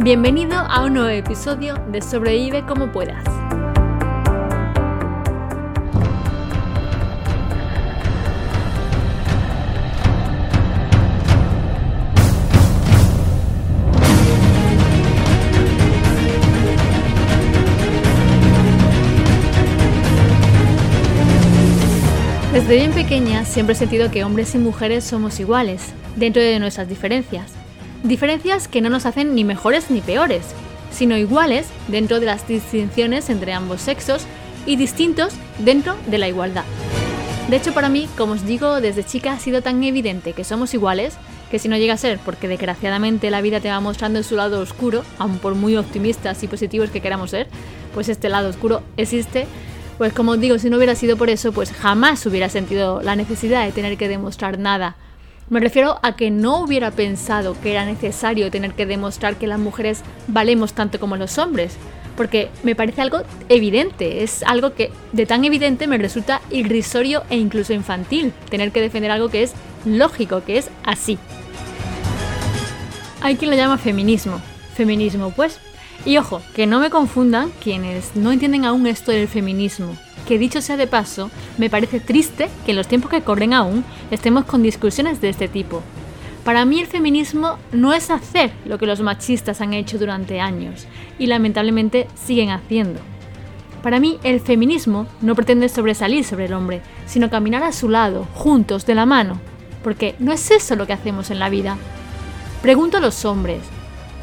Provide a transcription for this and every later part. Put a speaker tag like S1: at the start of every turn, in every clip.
S1: Bienvenido a un nuevo episodio de Sobrevive como puedas. Desde bien pequeña siempre he sentido que hombres y mujeres somos iguales, dentro de nuestras diferencias. Diferencias que no nos hacen ni mejores ni peores, sino iguales dentro de las distinciones entre ambos sexos y distintos dentro de la igualdad. De hecho, para mí, como os digo, desde chica ha sido tan evidente que somos iguales que si no llega a ser porque desgraciadamente la vida te va mostrando su lado oscuro, aun por muy optimistas y positivos que queramos ser, pues este lado oscuro existe. Pues como os digo, si no hubiera sido por eso, pues jamás hubiera sentido la necesidad de tener que demostrar nada me refiero a que no hubiera pensado que era necesario tener que demostrar que las mujeres valemos tanto como los hombres, porque me parece algo evidente, es algo que de tan evidente me resulta irrisorio e incluso infantil, tener que defender algo que es lógico, que es así. Hay quien lo llama feminismo. Feminismo, pues. Y ojo, que no me confundan quienes no entienden aún esto del feminismo que dicho sea de paso, me parece triste que en los tiempos que corren aún estemos con discusiones de este tipo. Para mí el feminismo no es hacer lo que los machistas han hecho durante años y lamentablemente siguen haciendo. Para mí el feminismo no pretende sobresalir sobre el hombre, sino caminar a su lado, juntos, de la mano, porque no es eso lo que hacemos en la vida. Pregunto a los hombres,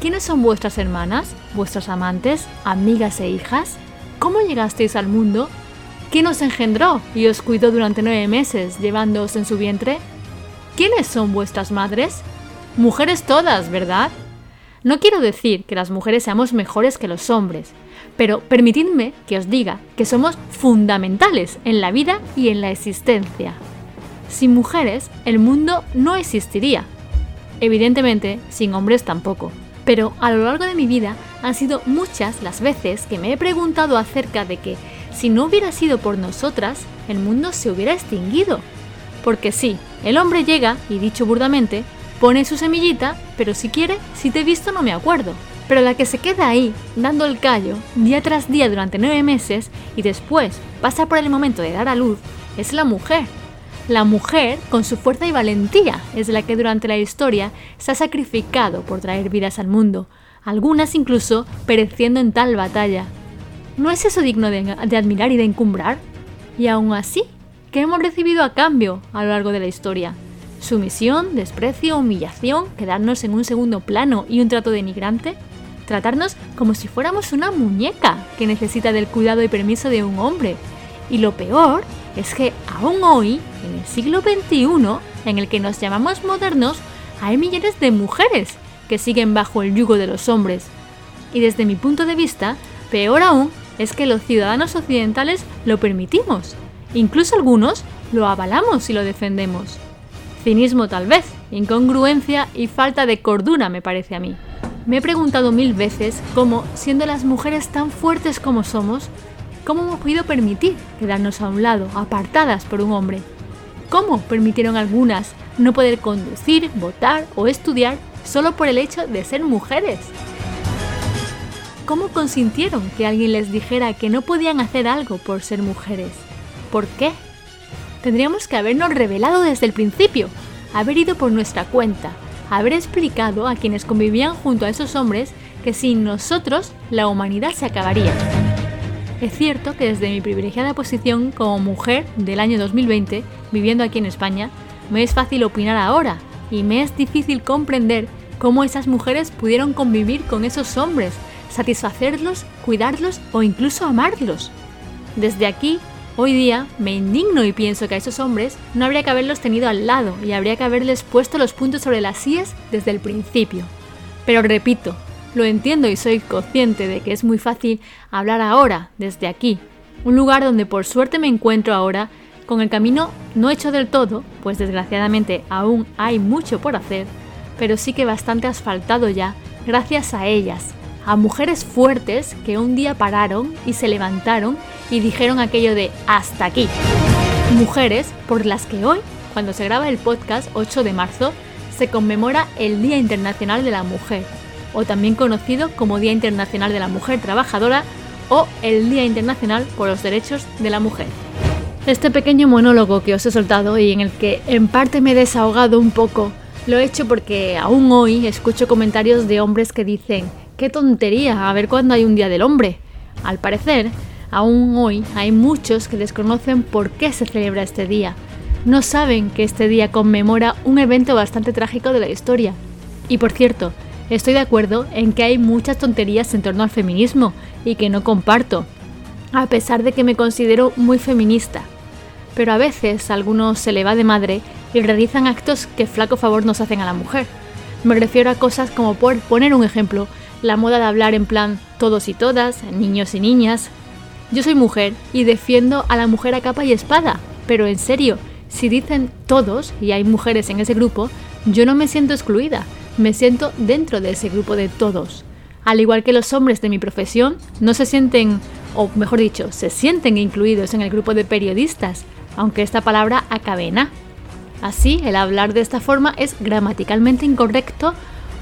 S1: ¿quiénes son vuestras hermanas, vuestras amantes, amigas e hijas? ¿Cómo llegasteis al mundo? ¿Quién os engendró y os cuidó durante nueve meses, llevándoos en su vientre? ¿Quiénes son vuestras madres? Mujeres todas, ¿verdad? No quiero decir que las mujeres seamos mejores que los hombres, pero permitidme que os diga que somos fundamentales en la vida y en la existencia. Sin mujeres, el mundo no existiría. Evidentemente, sin hombres tampoco. Pero a lo largo de mi vida han sido muchas las veces que me he preguntado acerca de que si no hubiera sido por nosotras, el mundo se hubiera extinguido. Porque sí, el hombre llega, y dicho burdamente, pone su semillita, pero si quiere, si te he visto no me acuerdo. Pero la que se queda ahí, dando el callo, día tras día durante nueve meses, y después pasa por el momento de dar a luz, es la mujer. La mujer, con su fuerza y valentía, es la que durante la historia se ha sacrificado por traer vidas al mundo, algunas incluso pereciendo en tal batalla. ¿No es eso digno de, admirar y de encumbrar? Y aún así, ¿qué hemos recibido a cambio a lo largo de la historia? ¿Sumisión, desprecio, humillación, quedarnos en un segundo plano y un trato denigrante? ¿Tratarnos como si fuéramos una muñeca que necesita del cuidado y permiso de un hombre? Y lo peor es que aún hoy, en el siglo XXI, en el que nos llamamos modernos, hay millones de mujeres que siguen bajo el yugo de los hombres. Y desde mi punto de vista, peor aún es que los ciudadanos occidentales lo permitimos. Incluso algunos lo avalamos y lo defendemos. Cinismo tal vez, incongruencia y falta de cordura me parece a mí. Me he preguntado mil veces cómo, siendo las mujeres tan fuertes como somos, cómo hemos podido permitir quedarnos a un lado, apartadas por un hombre. ¿Cómo permitieron algunas no poder conducir, votar o estudiar solo por el hecho de ser mujeres? ¿Cómo consintieron que alguien les dijera que no podían hacer algo por ser mujeres? ¿Por qué? Tendríamos que habernos revelado desde el principio, haber ido por nuestra cuenta, haber explicado a quienes convivían junto a esos hombres que sin nosotros la humanidad se acabaría. Es cierto que desde mi privilegiada posición como mujer del año 2020, viviendo aquí en España, me es fácil opinar ahora y me es difícil comprender cómo esas mujeres pudieron convivir con esos hombres satisfacerlos, cuidarlos o incluso amarlos. Desde aquí, hoy día, me indigno y pienso que a esos hombres no habría que haberlos tenido al lado y habría que haberles puesto los puntos sobre las sillas desde el principio. Pero repito, lo entiendo y soy consciente de que es muy fácil hablar ahora, desde aquí, un lugar donde por suerte me encuentro ahora, con el camino no hecho del todo, pues desgraciadamente aún hay mucho por hacer, pero sí que bastante asfaltado ya, gracias a ellas, a mujeres fuertes que un día pararon y se levantaron y dijeron aquello de hasta aquí. Mujeres por las que hoy, cuando se graba el podcast 8 de marzo, se conmemora el Día Internacional de la Mujer, o también conocido como Día Internacional de la Mujer Trabajadora o el Día Internacional por los Derechos de la Mujer. Este pequeño monólogo que os he soltado y en el que en parte me he desahogado un poco, lo he hecho porque aún hoy escucho comentarios de hombres que dicen, qué tontería, a ver cuándo hay un Día del Hombre. Al parecer, aún hoy hay muchos que desconocen por qué se celebra este día. No saben que este día conmemora un evento bastante trágico de la historia. Y por cierto, estoy de acuerdo en que hay muchas tonterías en torno al feminismo y que no comparto, a pesar de que me considero muy feminista. Pero a veces algunos se le va de madre y realizan actos que flaco favor nos hacen a la mujer. Me refiero a cosas como por poner un ejemplo, la moda de hablar en plan todos y todas, niños y niñas. Yo soy mujer y defiendo a la mujer a capa y espada, pero en serio, si dicen todos y hay mujeres en ese grupo, yo no me siento excluida, me siento dentro de ese grupo de todos. Al igual que los hombres de mi profesión, no se sienten, o mejor dicho, se sienten incluidos en el grupo de periodistas, aunque esta palabra acabe en A. Así, el hablar de esta forma es gramaticalmente incorrecto,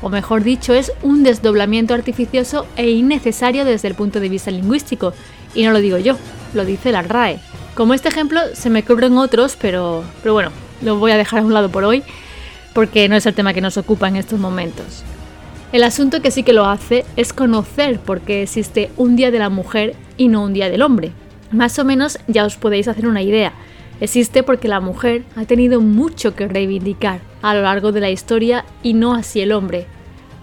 S1: o mejor dicho, es un desdoblamiento artificioso e innecesario desde el punto de vista lingüístico, y no lo digo yo, lo dice la RAE. Como este ejemplo, se me cubren otros, pero, pero bueno, lo voy a dejar a un lado por hoy, porque no es el tema que nos ocupa en estos momentos. El asunto que sí que lo hace es conocer por qué existe un Día de la Mujer y no un Día del Hombre. Más o menos ya os podéis hacer una idea. Existe porque la mujer ha tenido mucho que reivindicar a lo largo de la historia y no así el hombre.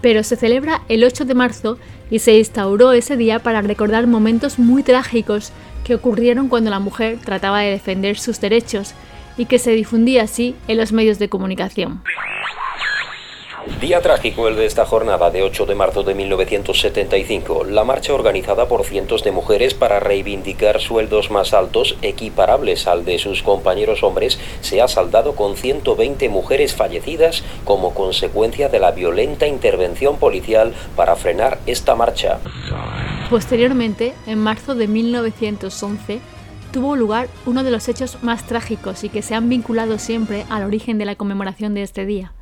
S1: Pero se celebra el 8 de marzo y se instauró ese día para recordar momentos muy trágicos que ocurrieron cuando la mujer trataba de defender sus derechos y que se difundía así en los medios de comunicación.
S2: Día trágico el de esta jornada de 8 de marzo de 1975, la marcha organizada por cientos de mujeres para reivindicar sueldos más altos equiparables al de sus compañeros hombres se ha saldado con 120 mujeres fallecidas como consecuencia de la violenta intervención policial para frenar esta marcha.
S1: Posteriormente, en marzo de 1911, tuvo lugar uno de los hechos más trágicos y que se han vinculado siempre al origen de la conmemoración de este día.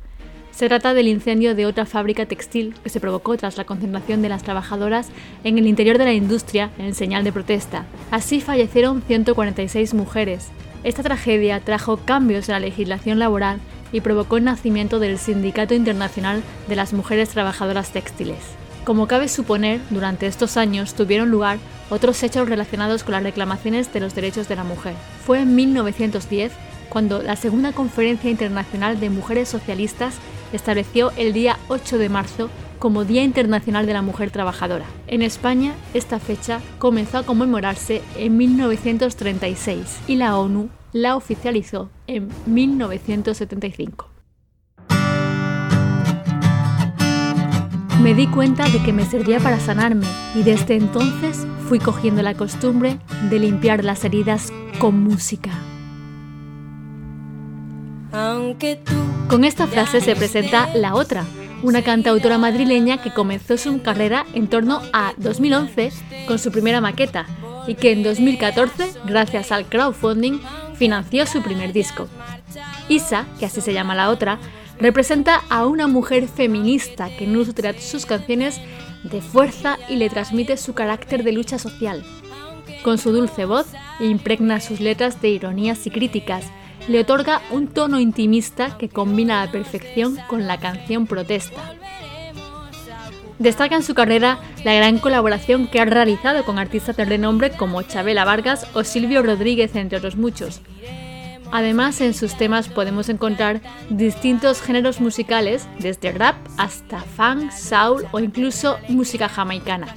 S1: Se trata del incendio de otra fábrica textil que se provocó tras la concentración de las trabajadoras en el interior de la industria en señal de protesta. Así fallecieron 146 mujeres. Esta tragedia trajo cambios en la legislación laboral y provocó el nacimiento del Sindicato Internacional de las Mujeres Trabajadoras Textiles. Como cabe suponer, durante estos años tuvieron lugar otros hechos relacionados con las reclamaciones de los derechos de la mujer. Fue en 1910 cuando la Segunda Conferencia Internacional de Mujeres Socialistas estableció el día 8 de marzo como Día Internacional de la Mujer Trabajadora. En España, esta fecha comenzó a conmemorarse en 1936 y la ONU la oficializó en 1975. Me di cuenta de que me servía para sanarme y desde entonces fui cogiendo la costumbre de limpiar las heridas con música. Con esta frase se presenta La Otra, una cantautora madrileña que comenzó su carrera en torno a 2011 con su primera maqueta y que en 2014, gracias al crowdfunding, financió su primer disco. Isa, que así se llama la otra, representa a una mujer feminista que nutre sus canciones de fuerza y le transmite su carácter de lucha social. Con su dulce voz, impregna sus letras de ironías y críticas, le otorga un tono intimista que combina a la perfección con la canción protesta. Destaca en su carrera la gran colaboración que ha realizado con artistas de renombre como Chabela Vargas o Silvio Rodríguez, entre otros muchos. Además, en sus temas podemos encontrar distintos géneros musicales, desde rap hasta funk, soul o incluso música jamaicana.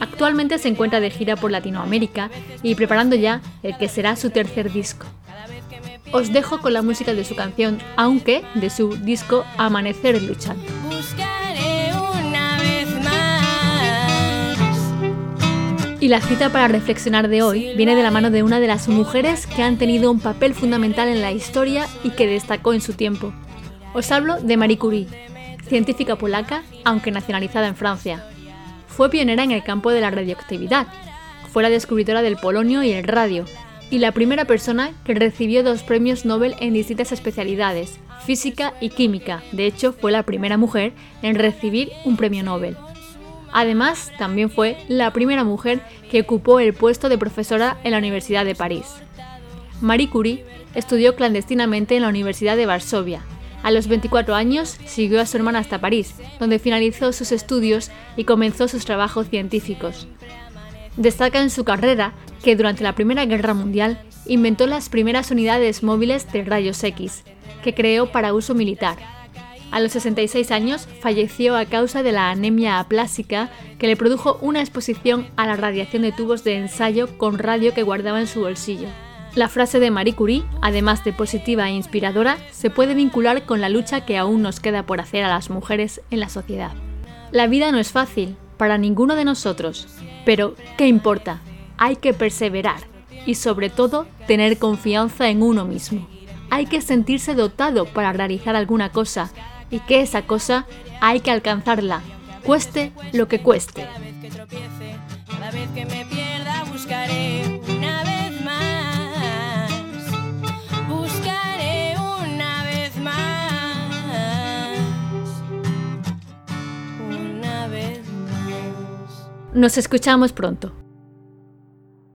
S1: Actualmente se encuentra de gira por Latinoamérica y preparando ya el que será su tercer disco. Os dejo con la música de su canción, aunque de su disco Amanecer luchando. Y la cita para reflexionar de hoy viene de la mano de una de las mujeres que han tenido un papel fundamental en la historia y que destacó en su tiempo. Os hablo de Marie Curie, científica polaca, aunque nacionalizada en Francia. Fue pionera en el campo de la radioactividad. Fue la descubridora del polonio y el radio, y la primera persona que recibió dos premios Nobel en distintas especialidades, física y química. De hecho, fue la primera mujer en recibir un premio Nobel. Además, también fue la primera mujer que ocupó el puesto de profesora en la Universidad de París. Marie Curie estudió clandestinamente en la Universidad de Varsovia. A los 24 años siguió a su hermana hasta París, donde finalizó sus estudios y comenzó sus trabajos científicos. Destaca en su carrera que durante la Primera Guerra Mundial inventó las primeras unidades móviles de rayos X, que creó para uso militar. A los 66 años falleció a causa de la anemia aplásica que le produjo una exposición a la radiación de tubos de ensayo con radio que guardaba en su bolsillo. La frase de Marie Curie, además de positiva e inspiradora, se puede vincular con la lucha que aún nos queda por hacer a las mujeres en la sociedad. La vida no es fácil, para ninguno de nosotros, pero ¿qué importa? Hay que perseverar y sobre todo tener confianza en uno mismo. Hay que sentirse dotado para realizar alguna cosa y que esa cosa hay que alcanzarla, cueste lo que cueste. Cada vez que me pierda buscaré una vez más. Buscaré una vez más. Una vez más. Nos escuchamos pronto.